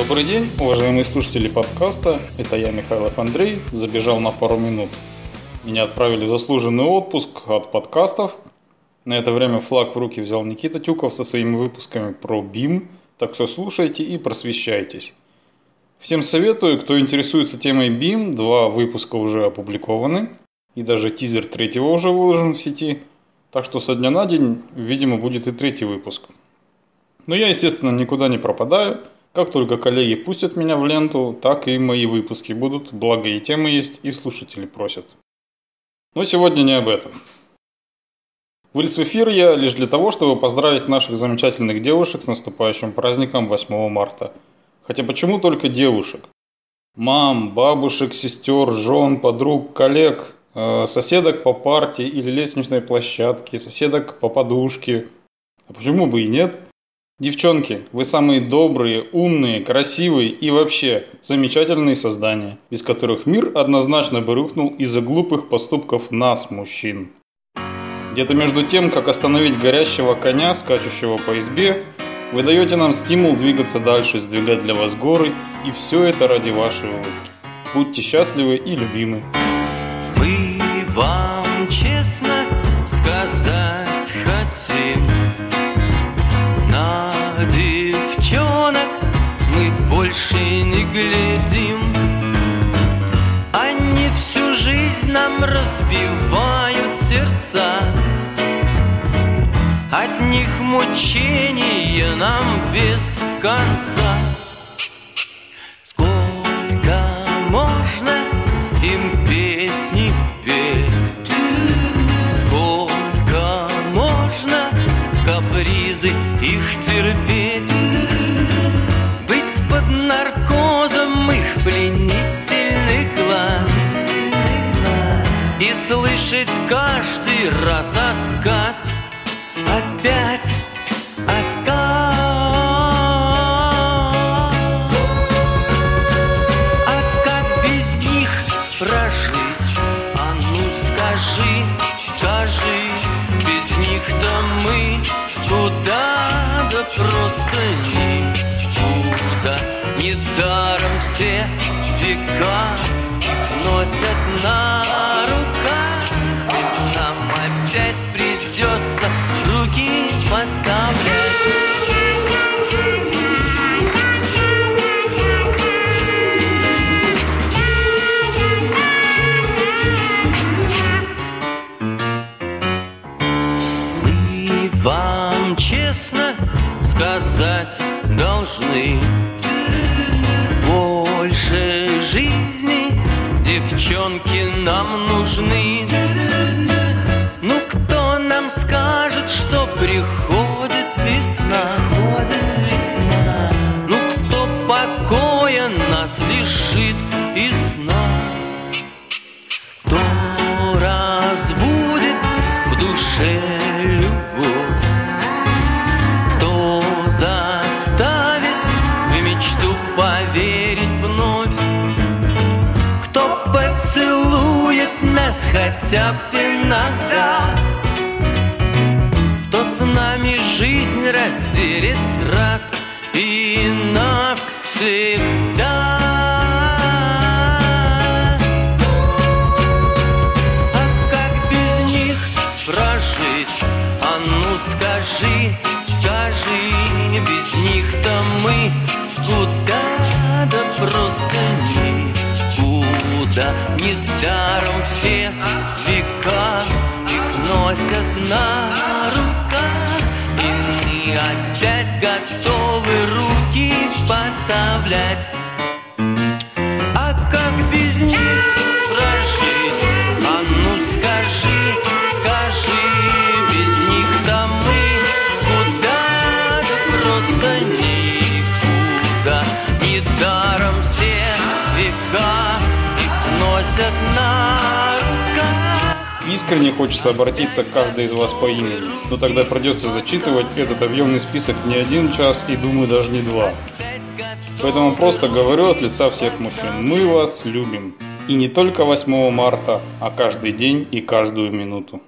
Добрый день, уважаемые слушатели подкаста. Это я, Михайлов Андрей, забежал на пару минут. Меня отправили в заслуженный отпуск от подкастов. На это время флаг в руки взял Никита Тюков со своими выпусками про БИМ. Так что слушайте и просвещайтесь. Всем советую, кто интересуется темой BIM, два выпуска уже опубликованы. И даже тизер третьего уже выложен в сети. Так что со дня на день, видимо, будет и третий выпуск. Но я, естественно, никуда не пропадаю. Как только коллеги пустят меня в ленту, так и мои выпуски будут, благо и темы есть, и слушатели просят. Но сегодня не об этом. Вылез в эфир я лишь для того, чтобы поздравить наших замечательных девушек с наступающим праздником 8 марта. Хотя почему только девушек? Мам, бабушек, сестер, жен, подруг, коллег, э, соседок по парте или лестничной площадке, соседок по подушке. А почему бы и нет? Девчонки, вы самые добрые, умные, красивые и вообще замечательные создания, без которых мир однозначно бы рухнул из-за глупых поступков нас, мужчин. Где-то между тем, как остановить горящего коня, скачущего по избе, вы даете нам стимул двигаться дальше, сдвигать для вас горы, и все это ради вашей улыбки. Будьте счастливы и любимы. Мы вам честно сказать хотим девчонок мы больше не глядим. Они всю жизнь нам разбивают сердца. От них мучения нам без конца их терпеть пленительных глаз. И слышать каждый раз отказ. Опять отказ. А как без них прожить? А ну скажи, скажи Без них-то мы куда да просто никуда Недаром все века носят на руках честно сказать должны. Больше жизни Девчонки нам нужны. Ну кто нам скажет, что приходит весна? Ходит весна. Ну кто покоя нас лишит и нас хотя бы иногда Кто с нами жизнь разделит раз и навсегда А как без них прожить? А ну скажи, скажи, без них-то мы куда Недаром все века их носят на руках И мы опять готовы руки подставлять носят на руках Искренне хочется обратиться к каждой из вас по имени, но тогда придется зачитывать этот объемный список не один час и, думаю, даже не два. Поэтому просто говорю от лица всех мужчин. Мы вас любим. И не только 8 марта, а каждый день и каждую минуту.